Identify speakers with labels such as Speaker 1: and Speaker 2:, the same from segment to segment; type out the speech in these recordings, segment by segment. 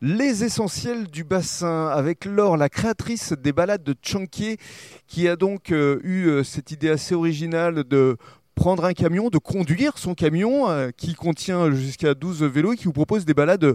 Speaker 1: Les essentiels du bassin avec Laure, la créatrice des balades de Chunky, qui a donc euh, eu euh, cette idée assez originale de prendre un camion, de conduire son camion euh, qui contient jusqu'à 12 vélos et qui vous propose des balades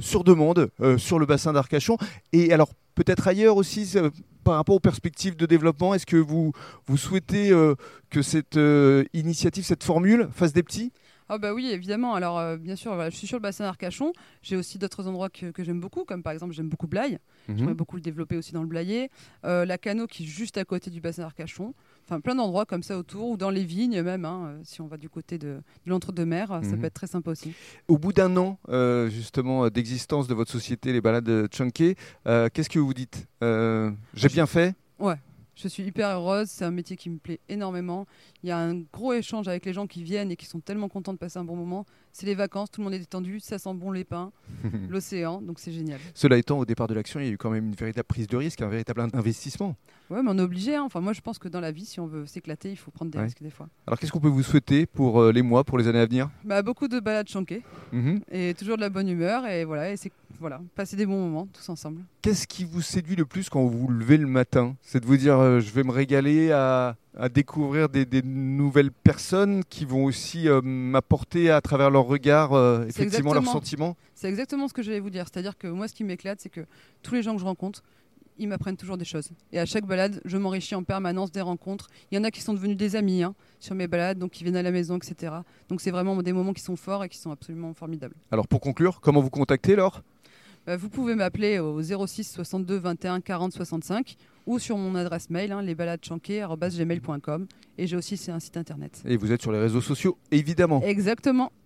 Speaker 1: sur demande sur le bassin d'Arcachon. Et alors peut-être ailleurs aussi par rapport aux perspectives de développement, est-ce que vous, vous souhaitez euh, que cette euh, initiative, cette formule fasse des petits?
Speaker 2: Ah bah oui, évidemment. Alors euh, bien sûr, voilà, je suis sur le bassin d'Arcachon. J'ai aussi d'autres endroits que, que j'aime beaucoup, comme par exemple j'aime beaucoup Blaye. J'aimerais beaucoup le développer aussi dans le Blayais. Euh, la Cano qui est juste à côté du bassin d'Arcachon. Enfin plein d'endroits comme ça autour, ou dans les vignes même. hein, si on va du côté de, de l'entre-deux-mer, ça
Speaker 1: Mhm.
Speaker 2: peut être très sympa aussi.
Speaker 1: Au bout d'un an euh, justement d'existence de votre société, les balades de Chunky, euh, qu'est-ce que vous dites? Euh, J'ai bien fait
Speaker 2: Je suis hyper heureuse, c'est un métier qui me plaît énormément. Il y a un gros échange avec les gens qui viennent et qui sont tellement contents de passer un bon moment. C'est les vacances, tout le monde est détendu, ça sent bon les pins, l'océan, donc c'est génial.
Speaker 1: Cela étant, au départ de l'action, il y a eu quand même une véritable prise de risque, un véritable investissement.
Speaker 2: Ouais, mais on est obligé. hein. Enfin, moi, je pense que dans la vie, si on veut s'éclater, il faut prendre des
Speaker 1: Ouais.
Speaker 2: risques des fois.
Speaker 1: Alors qu'est-ce qu'on peut vous souhaiter pour euh, les mois, pour les années à venir?
Speaker 2: Bah, beaucoup de balades chanquées
Speaker 1: Mhm.
Speaker 2: et toujours de la bonne humeur et voilà, et c'est voilà, passer des bons moments tous ensemble.
Speaker 1: Qu'est-ce qui vous séduit le plus quand vous vous levez le matin? C'est de vous dire euh, je vais me régaler à, à découvrir des, des nouvelles personnes qui vont aussi euh, m'apporter à travers leur regard euh, effectivement leurs sentiments.
Speaker 2: C'est exactement ce que j'allais vous dire. C'est-à-dire que moi, ce qui m'éclate, c'est que tous les gens que je rencontre, ils m'apprennent toujours des choses. Et à chaque balade, je m'enrichis en permanence des rencontres. Il y en a qui sont devenus des amis hein, sur mes balades, donc qui viennent à la maison, etc. Donc c'est vraiment des moments qui sont forts et qui sont absolument formidables.
Speaker 1: Alors pour conclure, comment vous contacter Laure?
Speaker 2: Vous pouvez m'appeler au 06 62 21 40 65 ou sur mon adresse mail, hein. Et j'ai aussi un site internet.
Speaker 1: Et vous êtes sur les réseaux sociaux évidemment.
Speaker 2: Exactement.